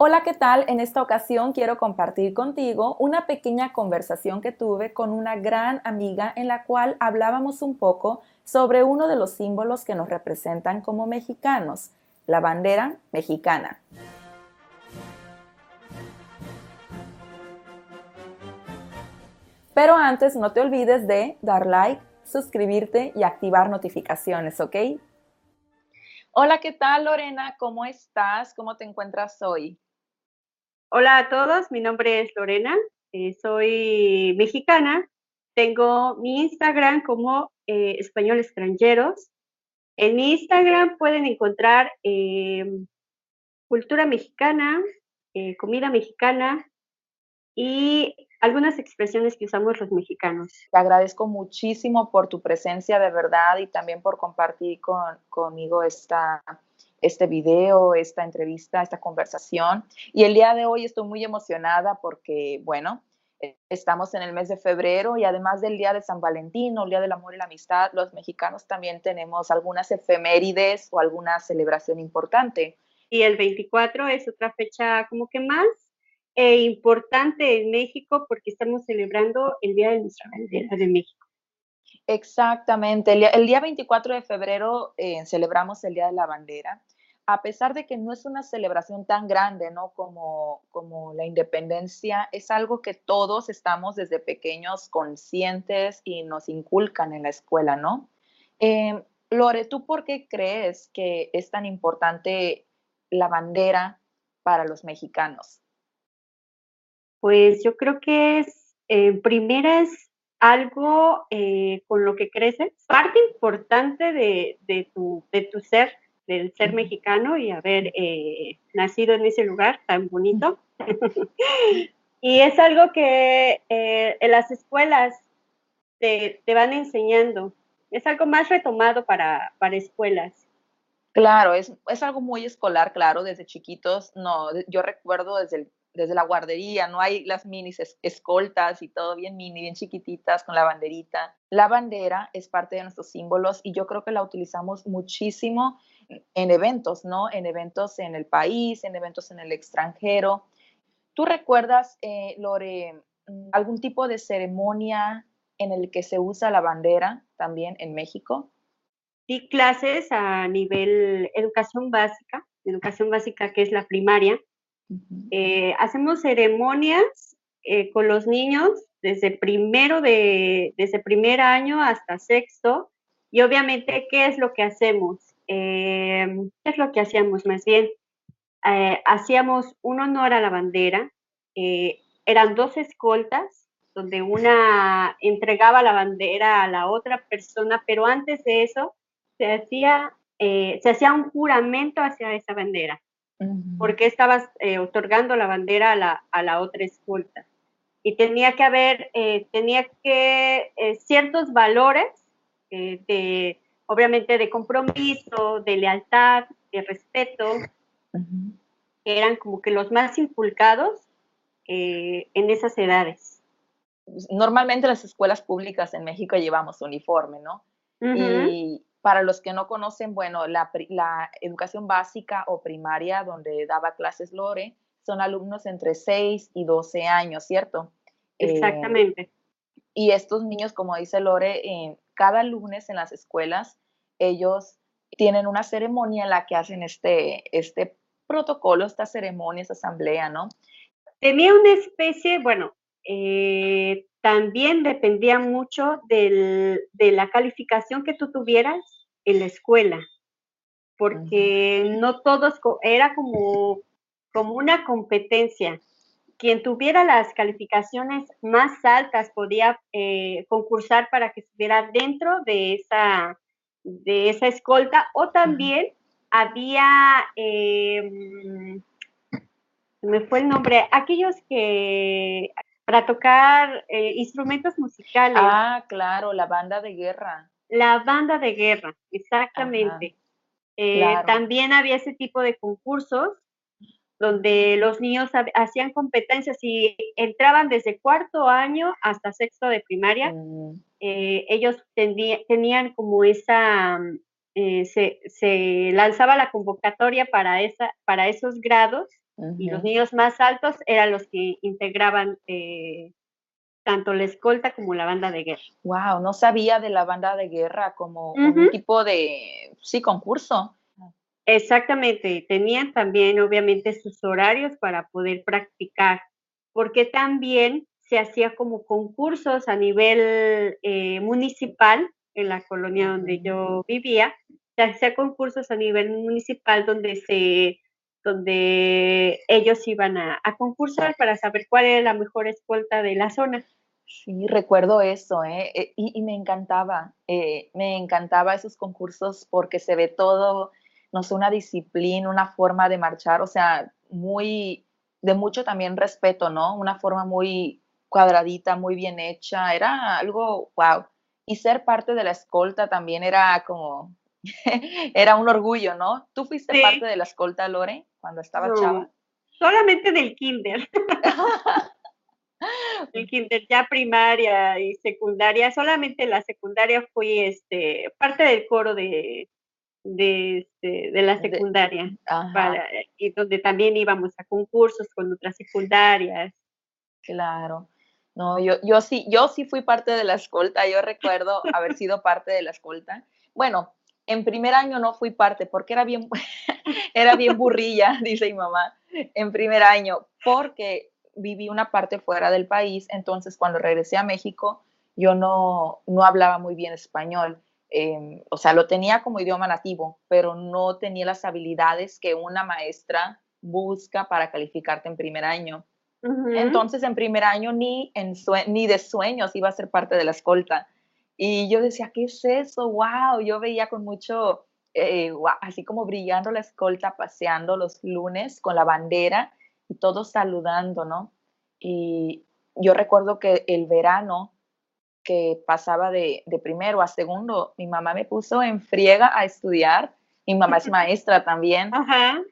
Hola, ¿qué tal? En esta ocasión quiero compartir contigo una pequeña conversación que tuve con una gran amiga en la cual hablábamos un poco sobre uno de los símbolos que nos representan como mexicanos, la bandera mexicana. Pero antes no te olvides de dar like, suscribirte y activar notificaciones, ¿ok? Hola, ¿qué tal Lorena? ¿Cómo estás? ¿Cómo te encuentras hoy? Hola a todos, mi nombre es Lorena, eh, soy mexicana, tengo mi Instagram como eh, Español Extranjeros. En mi Instagram pueden encontrar em, cultura mexicana, eh, comida mexicana y algunas expresiones que usamos los mexicanos. Te agradezco muchísimo por tu presencia de verdad y también por compartir conmigo esta este video, esta entrevista, esta conversación. Y el día de hoy estoy muy emocionada porque, bueno, eh, estamos en el mes de febrero y además del Día de San Valentín el Día del Amor y la Amistad, los mexicanos también tenemos algunas efemérides o alguna celebración importante. Y el 24 es otra fecha como que más eh, importante en México porque estamos celebrando el Día de nuestra bandera de México. Exactamente. El día, 24 de febrero eh, celebramos el Día de la Bandera. A pesar de que no es una celebración tan grande, ¿no? Como, como la independencia, es algo que todos estamos desde pequeños conscientes y nos inculcan en la escuela, ¿no? Eh, Lore, ¿tú por qué crees que es tan importante la bandera para los mexicanos? Pues yo creo que es, en primera es algo eh, con lo que creces, parte importante de, tu, de tu ser, del ser mexicano y haber eh, nacido en ese lugar tan bonito. y es algo que eh, en las escuelas te, van enseñando. Es algo más retomado para, para escuelas. Claro, es, es, algo muy escolar, claro, desde chiquitos. No, yo recuerdo desde el desde la guardería, no hay las minis escoltas y todo bien mini, bien chiquititas con la banderita. La bandera es parte de nuestros símbolos y yo creo que la utilizamos muchísimo en eventos, ¿no? En eventos en el país, en eventos en el extranjero. ¿Tú recuerdas, eh, Lore, algún tipo de ceremonia en el que se usa la bandera también en México? Sí, clases a nivel educación básica, educación básica que es la primaria, eh, hacemos ceremonias eh, con los niños desde primero de, desde primer año hasta sexto. Y obviamente, ¿qué es lo que hacemos? Eh, ¿Qué es lo que hacíamos más bien? hacíamos un honor a la bandera. eran dos escoltas, donde una entregaba la bandera a la otra persona, pero antes de eso se hacía, se hacía un juramento hacia esa bandera porque estabas eh, otorgando la bandera a la, a la, otra escolta. Y tenía que haber, eh, tenía que, eh, ciertos valores, de, obviamente de compromiso, de lealtad, de respeto, que eran como que los más inculcados en esas edades. Normalmente las escuelas públicas en México llevamos uniforme, ¿no? Y para los que no conocen, bueno, la, educación básica o primaria donde daba clases Lore son alumnos entre 6 y 12 años, ¿cierto? Eh, Exactamente. y estos niños, como dice Lore, cada lunes en las escuelas, ellos tienen una ceremonia en la que hacen este, este protocolo, esta ceremonia, esta asamblea, ¿no? Tenía una especie, bueno, eh, también dependía mucho de la calificación que tú tuvieras en la escuela, porque no todos, era como, como una competencia. Quien tuviera las calificaciones más altas podía eh, concursar para que estuviera dentro de esa, de esa escolta o también había, em, me fue el nombre, aquellos que para tocar eh, instrumentos musicales. Ah, claro, la banda de guerra. La banda de guerra, exactamente. Eh, también había ese tipo de concursos donde los niños hacían competencias y entraban desde cuarto año hasta sexto de primaria. Mm. Eh, ellos tenían como esa, se, se, lanzaba la convocatoria para, esa, para esos grados Y los niños más altos eran los que integraban eh, tanto la escolta como la banda de guerra. Wow, no sabía de la banda de guerra como un tipo de, sí, concurso. Exactamente, tenían también obviamente sus horarios para poder practicar, porque también se hacía como concursos a nivel eh, municipal en la colonia donde yo vivía, se hacía concursos a nivel municipal donde se donde ellos iban a, concursar para saber cuál era la mejor escolta de la zona. Sí, recuerdo eso, ¿eh? eh y, me encantaba, eh, me encantaba esos concursos porque se ve todo, no sé, una disciplina, una forma de marchar, o sea, muy, de mucho también respeto, ¿no? Una forma muy cuadradita, muy bien hecha, era algo, wow. Y ser parte de la escolta también era como, era un orgullo, ¿no? ¿Tú fuiste parte de la escolta, Lore, cuando estaba chava? Solamente del kinder. el kinder ya primaria y secundaria, solamente la secundaria fui este, parte del coro de, de, este, de la secundaria, y donde también íbamos a concursos con otras secundarias. Claro. No, yo, yo sí, yo sí fui parte de la escolta, yo recuerdo haber sido parte de la escolta. Bueno, en primer año no fui parte porque era bien, era bien burrilla, dice mi mamá, en primer año, porque viví una parte fuera del país, entonces cuando regresé a México yo no, no hablaba muy bien español. Em, o sea, lo tenía como idioma nativo, pero no tenía las habilidades que una maestra busca para calificarte en primer año. Entonces, en primer año ni, en ni de sueños iba a ser parte de la escolta. Y yo decía, ¿qué es eso? ¡Wow! Yo veía con mucho, eh, así como brillando la escolta, paseando los lunes con la bandera y todos saludando, ¿no? Y yo recuerdo que el verano que pasaba de, primero a segundo, mi mamá me puso en friega a estudiar. Mi mamá es maestra también.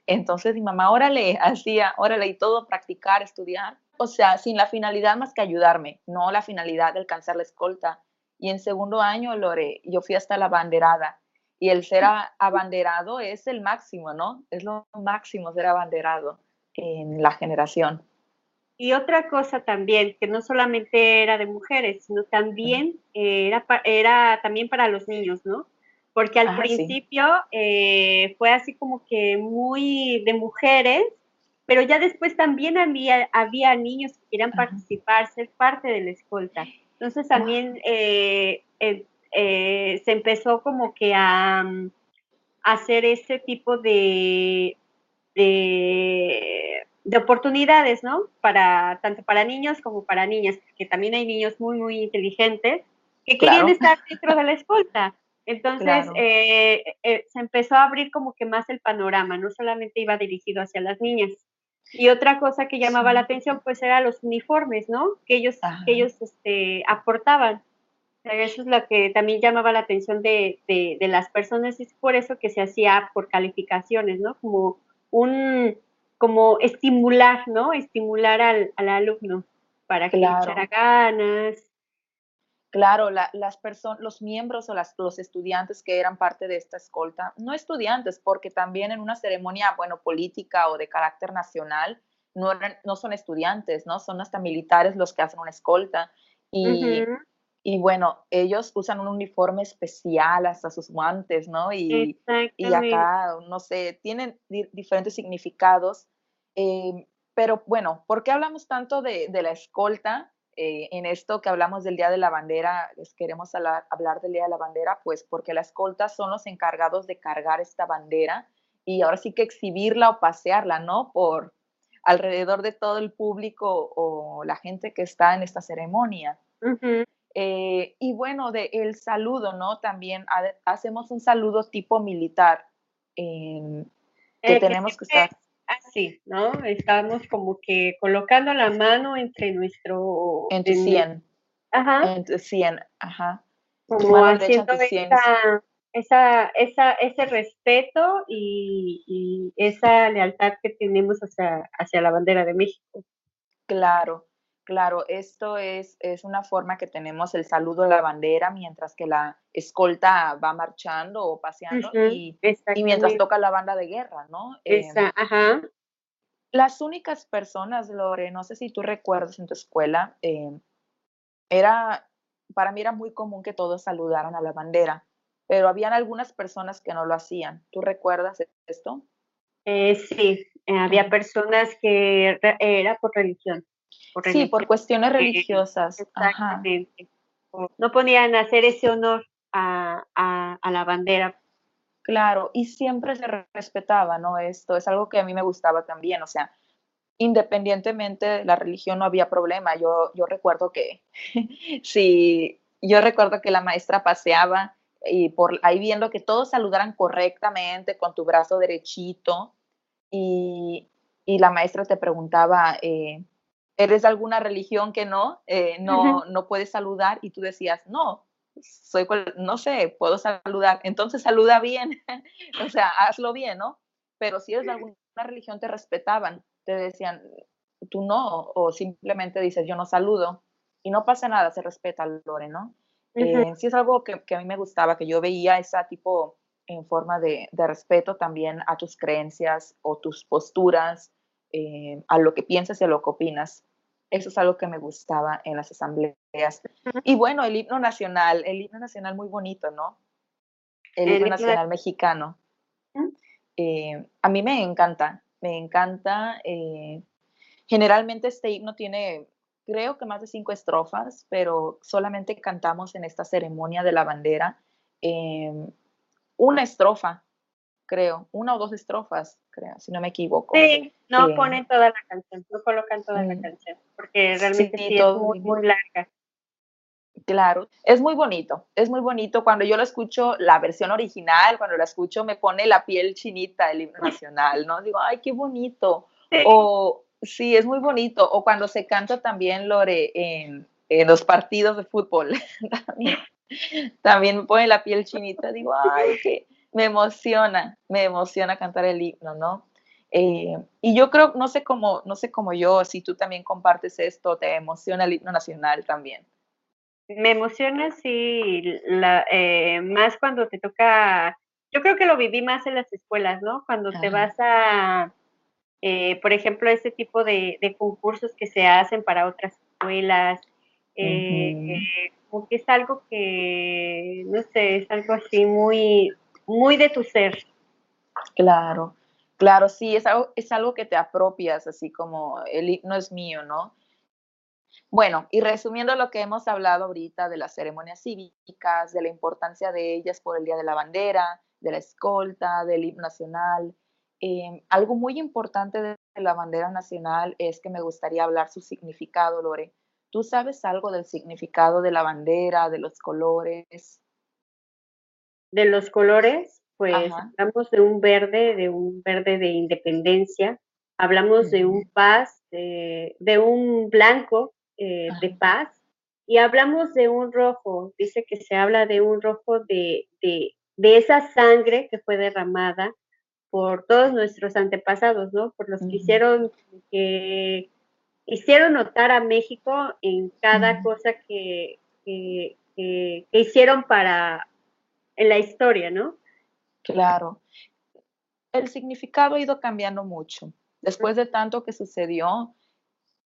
Entonces mi mamá, órale, hacía, órale, y todo, practicar, estudiar. O sea, sin la finalidad más que ayudarme, no la finalidad de alcanzar la escolta. Y en segundo año, Lore, yo fui hasta la banderada. Y el ser abanderado es el máximo, ¿no? Es lo máximo ser abanderado en la generación. Y otra cosa también, que no solamente era de mujeres, sino también era, era también para los niños, ¿no? Porque al principio eh, fue así como que muy de mujeres, pero ya después también había, había niños que querían participar, ser parte de la escolta. Entonces también eh, eh, se empezó como que a, mm, hacer ese tipo de, de, oportunidades, ¿no? Para, tanto para niños como para niñas, porque también hay niños muy, muy inteligentes que quieren estar dentro de la escolta. Entonces eh, se empezó a abrir como que más el panorama, no solamente iba dirigido hacia las niñas. Y otra cosa que llamaba la atención, pues, eran los uniformes, ¿no? Que ellos, que ellos este, aportaban. eso es lo que también llamaba la atención de, de, las personas, y es por eso que se hacía por calificaciones, ¿no? Como un, como estimular, ¿no? Estimular al, al alumno para que le echara ganas, Claro, las personas, los miembros o los estudiantes que eran parte de esta escolta, no estudiantes, porque también en una ceremonia, bueno, política o de carácter nacional, no, no son estudiantes, ¿no? Son hasta militares los que hacen una escolta. Y, y bueno, ellos usan un uniforme especial, hasta sus guantes, ¿no? Y, y acá, no sé, tienen diferentes significados. Eh, pero bueno, ¿por qué hablamos tanto de, de la escolta? Eh, en esto que hablamos del Día de la Bandera, les queremos hablar, del Día de la Bandera, pues porque las escoltas son los encargados de cargar esta bandera y ahora sí que exhibirla o pasearla, ¿no? Por alrededor de todo el público o la gente que está en esta ceremonia. Eh, y bueno, de el saludo, ¿no? También hacemos un saludo tipo militar, que eh, tenemos que estar así, ¿no? Estamos como que colocando la mano entre nuestro... En tu 100. Ajá. En tu 100, ajá. Como haciendo esa, esa, esa, ese respeto y, y, esa lealtad que tenemos hacia, hacia la bandera de México. Claro. Claro, esto es, es una forma que tenemos el saludo a la bandera mientras que la escolta va marchando o paseando y, mientras toca la banda de guerra, ¿no? Esa, em, ajá. Las únicas personas, Lore, no sé si tú recuerdas en tu escuela, eh, era, para mí era muy común que todos saludaran a la bandera, pero habían algunas personas que no lo hacían. ¿Tú recuerdas esto? Eh, sí, eh, había personas que era por religión. Sí, por cuestiones religiosas. Exactamente. No ponían a hacer ese honor a, a, la bandera. Claro, y siempre se respetaba, ¿no? Esto es algo que a mí me gustaba también, o sea, independientemente de la religión no había problema. Yo, yo recuerdo que, sí, yo recuerdo que la maestra paseaba y por ahí viendo que todos saludaran correctamente con tu brazo derechito y, la maestra te preguntaba, eh, ¿eres de alguna religión que no, eh, no, no puedes saludar? Y tú decías, no, soy, no sé, puedo saludar. Entonces saluda bien, o sea, hazlo bien, ¿no? Pero si eres de alguna religión te respetaban, te decían, tú no, o simplemente dices, yo no saludo. Y no pasa nada, se respeta, Lore, ¿no? Eh, sí es algo que, que, a mí me gustaba, que yo veía esa tipo en forma de, de respeto también a tus creencias o tus posturas, eh, a lo que piensas y a lo que opinas. Eso es algo que me gustaba en las asambleas. Y bueno, el himno nacional, el himno nacional muy bonito, ¿no? El, himno nacional mexicano. Eh, a mí me encanta, me encanta. generalmente este himno tiene creo que más de cinco estrofas, pero solamente cantamos en esta ceremonia de la bandera em, una estrofa, creo, una o dos estrofas, creo, si no me equivoco. Sí, no em, ponen toda la canción, no colocan toda la canción, porque realmente sí, es muy, muy larga. Claro, es muy bonito, es muy bonito. Cuando yo lo escucho, la versión original, cuando la escucho, me pone la piel chinita el himno nacional, ¿no? Digo, ay, qué bonito. O, Sí, es muy bonito. O cuando se canta también, Lore, en, los partidos de fútbol. también, me pone la piel chinita. Digo, ay, que me emociona, me emociona cantar el himno, ¿no? Eh, y yo creo, no sé cómo, no sé cómo yo, si tú también compartes esto, te emociona el himno nacional también. Me emociona, sí, la, eh, más cuando te toca, yo creo que lo viví más en las escuelas, ¿no? Cuando te vas a, eh, por ejemplo, ese tipo de, concursos que se hacen para otras escuelas, eh, como que es algo que, no sé, es algo así muy, muy de tu ser. Claro, claro, sí, es algo, es algo que te apropias, así como el himno es mío, ¿no? Bueno, y resumiendo lo que hemos hablado ahorita de las ceremonias cívicas, de la importancia de ellas por el Día de la Bandera, de la escolta, del himno nacional, Em, algo muy importante de la bandera nacional es que me gustaría hablar su significado, Lore. ¿Tú sabes algo del significado de la bandera, de los colores? De los colores, pues hablamos de un verde, de un verde de independencia, hablamos de un paz, de, un blanco eh, de paz, y hablamos de un rojo, dice que se habla de un rojo de, de, de esa sangre que fue derramada por todos nuestros antepasados, ¿no? Por los que hicieron, que hicieron notar a México en cada cosa que, que, hicieron para, en la historia, ¿no? Claro. El significado ha ido cambiando mucho. Después de tanto que sucedió,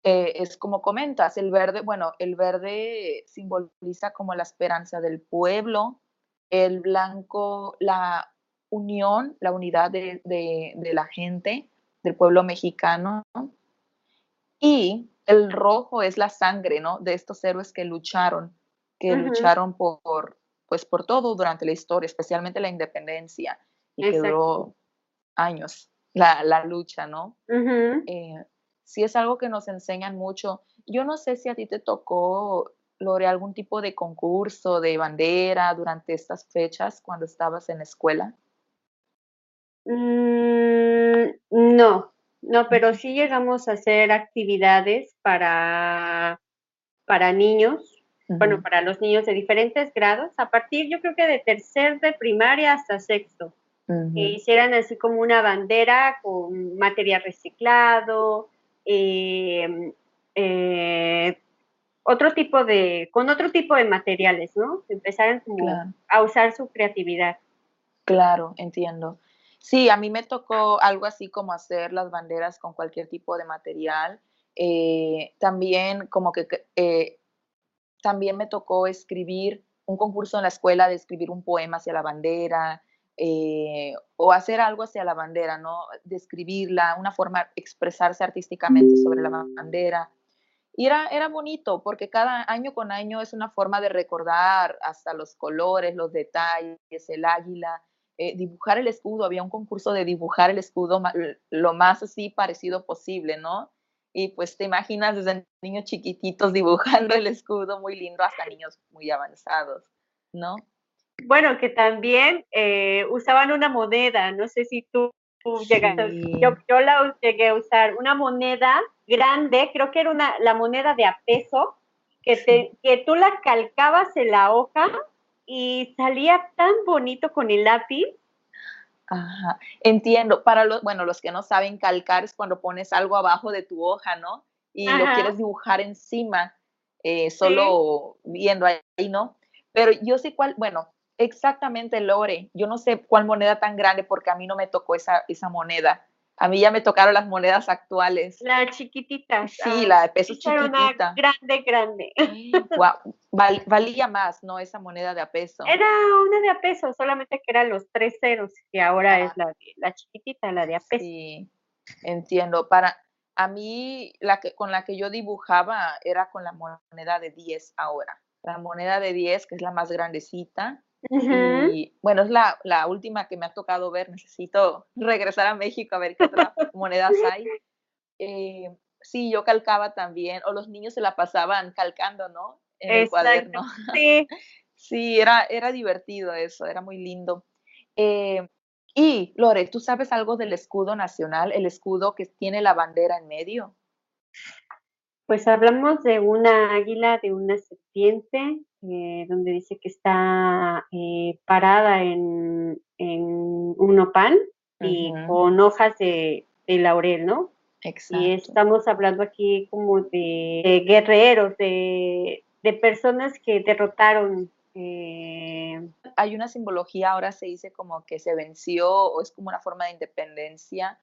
eh, es como comentas, el verde, bueno, el verde simboliza como la esperanza del pueblo, el blanco, la unión, la unidad de, la gente, del pueblo mexicano. Y el rojo es la sangre, ¿no? De estos héroes que lucharon, que lucharon por, pues, por todo durante la historia, especialmente la independencia, y que duró años la, lucha, ¿no? Eh, sí es algo que nos enseñan mucho. Yo no sé si a ti te tocó, Lore, algún tipo de concurso de bandera durante estas fechas cuando estabas en la escuela. Mm, no, no, pero sí llegamos a hacer actividades para, para niños, bueno, para los niños de diferentes grados, a partir yo creo que de tercer de primaria hasta sexto, que hicieran así como una bandera con material reciclado, em, eh, otro tipo de, con otro tipo de materiales, ¿no? Empezaran como a usar su creatividad. Claro, entiendo. Sí, a mí me tocó algo así como hacer las banderas con cualquier tipo de material. Eh, también como que eh, también me tocó escribir un concurso en la escuela de escribir un poema hacia la bandera eh, o hacer algo hacia la bandera, ¿no? Describirla, una forma de expresarse artísticamente sobre la bandera. Y era, era bonito porque cada año con año es una forma de recordar hasta los colores, los detalles, el águila, eh, dibujar el escudo. Había un concurso de dibujar el escudo lo más así parecido posible, ¿no? Y pues te imaginas desde niños chiquititos dibujando el escudo muy lindo hasta niños muy avanzados, ¿no? Bueno, que también eh, usaban una moneda, no sé si tú, llegaste, yo, yo la llegué a usar, una moneda grande, creo que era una, la moneda de a peso, que, te, que tú la calcabas en la hoja y salía tan bonito con el lápiz. Ajá, entiendo. Para los, bueno, los que no saben, calcar es cuando pones algo abajo de tu hoja, ¿no? Y lo quieres dibujar encima, eh, solo viendo ahí, ¿no? Pero yo sé cuál, bueno, exactamente, Lore, yo no sé cuál moneda tan grande porque a mí no me tocó esa, esa moneda. A mí ya me tocaron las monedas actuales. La chiquitita. Sí, ah, la de peso chiquitita. grande, grande. valía más, ¿no? Esa moneda de a peso. Era una de a peso, solamente que eran los tres ceros, que ahora es la, la chiquitita, la de a peso. Sí, entiendo. Para, a mí, la que, con la que yo dibujaba era con la moneda de 10 ahora. La moneda de 10, que es la más grandecita, y bueno, es la, la, última que me ha tocado ver. Necesito regresar a México a ver qué otras monedas hay. Eh, sí, yo calcaba también, o los niños se la pasaban calcando, ¿no? En el cuaderno. Sí. sí, era, era divertido eso, era muy lindo. Eh, y Lore, ¿tú sabes algo del escudo nacional, el escudo que tiene la bandera en medio? Pues hablamos de una águila, de una serpiente, eh, donde dice que está eh, parada en, un nopal y con hojas de, laurel, ¿no? Exacto. Y estamos hablando aquí como de, guerreros, de, personas que derrotaron. Eh, Hay una simbología, ahora se dice como que se venció o es como una forma de independencia.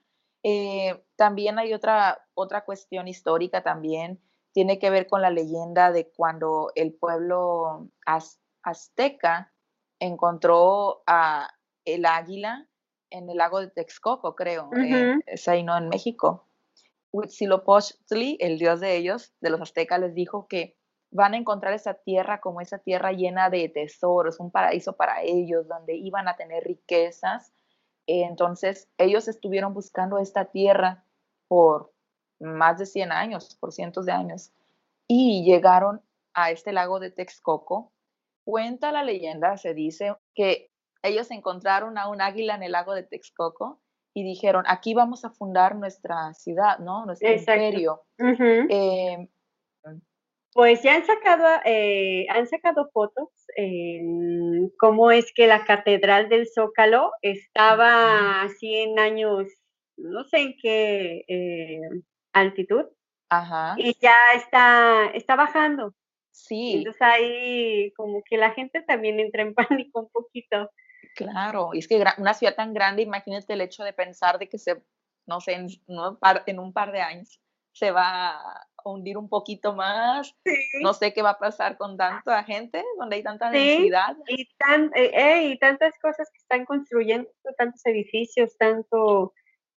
También hay otra, otra cuestión histórica también tiene que ver con la leyenda de cuando el pueblo azteca encontró a el águila en el lago de Texcoco, creo, eh, es ahí no en México. Huitzilopochtli, el dios de ellos, de los aztecas, les dijo que van a encontrar esa tierra como esa tierra llena de tesoros, un paraíso para ellos, donde iban a tener riquezas. Entonces, ellos estuvieron buscando esta tierra por más de 100 años, por cientos de años, y llegaron a este lago de Texcoco. Cuenta la leyenda, se dice que ellos encontraron a un águila en el lago de Texcoco y dijeron, aquí vamos a fundar nuestra ciudad, ¿no? Nuestro imperio. Pues ya han sacado, eh, han sacado fotos en cómo es que la Catedral del Zócalo estaba a 100 años, no sé en qué eh, altitud. Ajá. Y ya está, está bajando. Sí. Entonces ahí como que la gente también entra en pánico un poquito. Claro, y es que una ciudad tan grande, imagínate el hecho de pensar de que se, no sé, en, en un par de años se va a hundir un poquito más. No sé qué va a pasar con tanta gente, donde hay tanta densidad. Y, tan, eh, eh, y tantas cosas que están construyendo, tantos edificios, tanto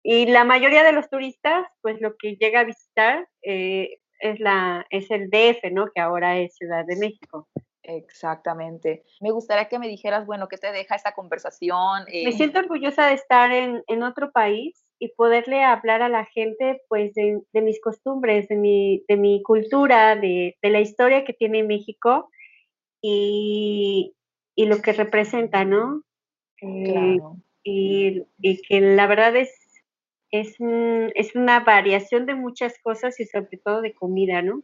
y la mayoría de los turistas, pues lo que llega a visitar eh, es, la, es el DF, ¿no? Que ahora es Ciudad de México. Exactamente. Me gustaría que me dijeras, bueno, ¿qué te deja esta conversación? Me siento orgullosa de estar en, en, otro país y poderle hablar a la gente, pues, de, de mis costumbres, de mi, de mi cultura, de, de, la historia que tiene México y, y lo que representa, ¿no? Eh, claro. y, y que la verdad es es, es una variación de muchas cosas y sobre todo de comida, ¿no?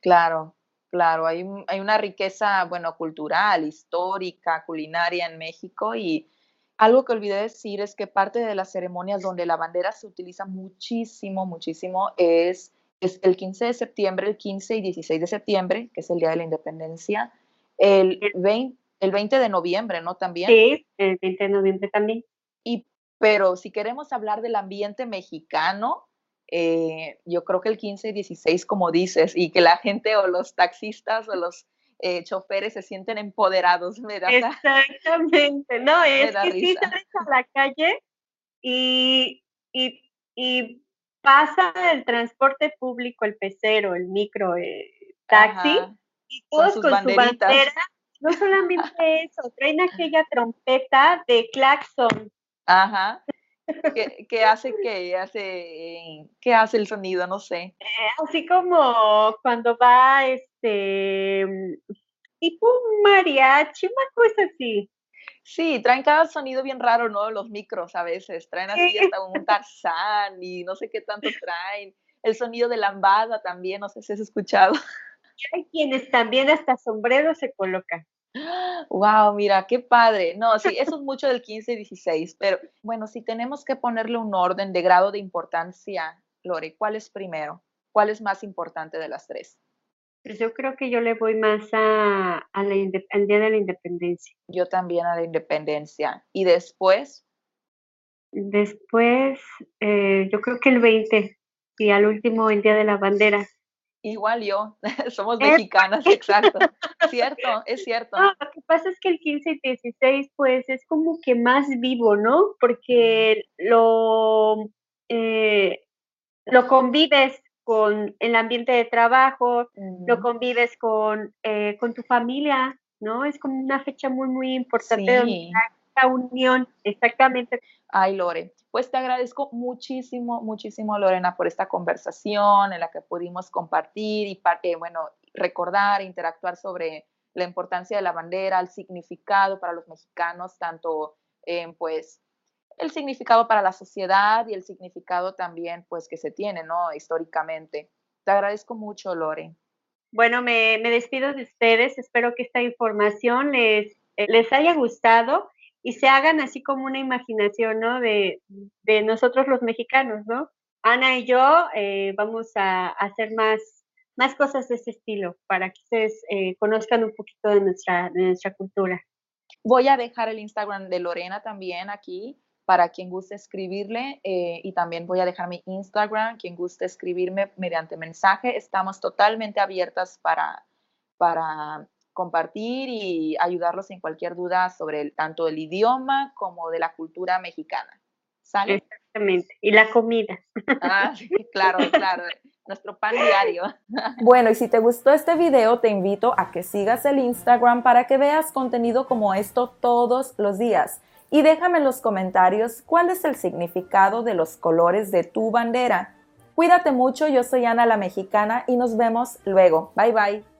Claro, claro, hay, hay una riqueza, bueno, cultural, histórica, culinaria en México y algo que olvidé decir es que parte de las ceremonias donde la bandera se utiliza muchísimo, muchísimo es, es el 15 de septiembre, el 15 y 16 de septiembre, que es el Día de la Independencia, el 20, el 20 de noviembre, ¿no? También. Sí, el 20 de noviembre también. Y pero si queremos hablar del ambiente mexicano, eh, yo creo que el 15 y 16, como dices, y que la gente o los taxistas o los eh, choferes se sienten empoderados, me da Exactamente, no, es que si sales a la calle y, y, y, pasa el transporte público, el pecero, el micro, el taxi, y todos con, su bandera, no solamente eso, traen aquella trompeta de claxon. Ajá. ¿Qué, hace que hace qué hace el sonido? No sé. Eh, así como cuando va este tipo un mariachi, una cosa así. Sí, traen cada sonido bien raro, ¿no? Los micros a veces, traen así hasta un tarzán y no sé qué tanto traen. El sonido de lambada también, no sé si has escuchado. Hay quienes también hasta sombreros se colocan. Wow, mira, qué padre. No, sí, eso es mucho del 15 y 16, pero bueno, si tenemos que ponerle un orden de grado de importancia, Lore, ¿cuál es primero? ¿Cuál es más importante de las tres? Pues yo creo que yo le voy más a, al Día de la Independencia. Yo también a la Independencia. ¿Y después? Después, eh, yo creo que el 20 y al último el Día de la Bandera. Igual yo, somos mexicanas, exacto. cierto, es cierto. lo que pasa es que el 15 y 16, pues es como que más vivo, ¿no? Porque lo, eh, lo convives con el ambiente de trabajo, lo convives con, eh, con tu familia, ¿no? Es como una fecha muy, muy importante sí. donde unión, exactamente. Ay, Lore, pues te agradezco muchísimo, muchísimo, Lorena, por esta conversación en la que pudimos compartir y, eh, bueno, recordar, interactuar sobre la importancia de la bandera, el significado para los mexicanos, tanto en, pues, el significado para la sociedad y el significado también, pues, que se tiene, ¿no? Históricamente. Te agradezco mucho, Lore. Bueno, me, me despido de ustedes. Espero que esta información les, eh, les haya gustado y se hagan así como una imaginación, ¿no? De, nosotros los mexicanos, ¿no? Ana y yo eh, vamos a, hacer más, más cosas de ese estilo para que ustedes eh, conozcan un poquito de nuestra, de nuestra cultura. Voy a dejar el Instagram de Lorena también aquí para quien guste escribirle eh, y también voy a dejar mi Instagram, quien guste escribirme mediante mensaje. Estamos totalmente abiertas para, para compartir y ayudarlos en cualquier duda sobre tanto el idioma como de la cultura mexicana. ¿Sale? Exactamente. Y la comida. Ah, claro, claro. Nuestro pan diario. Bueno, y si te gustó este video, te invito a que sigas el Instagram para que veas contenido como esto todos los días. Y déjame en los comentarios cuál es el significado de los colores de tu bandera. Cuídate mucho, yo soy Ana la Mexicana y nos vemos luego. Bye bye.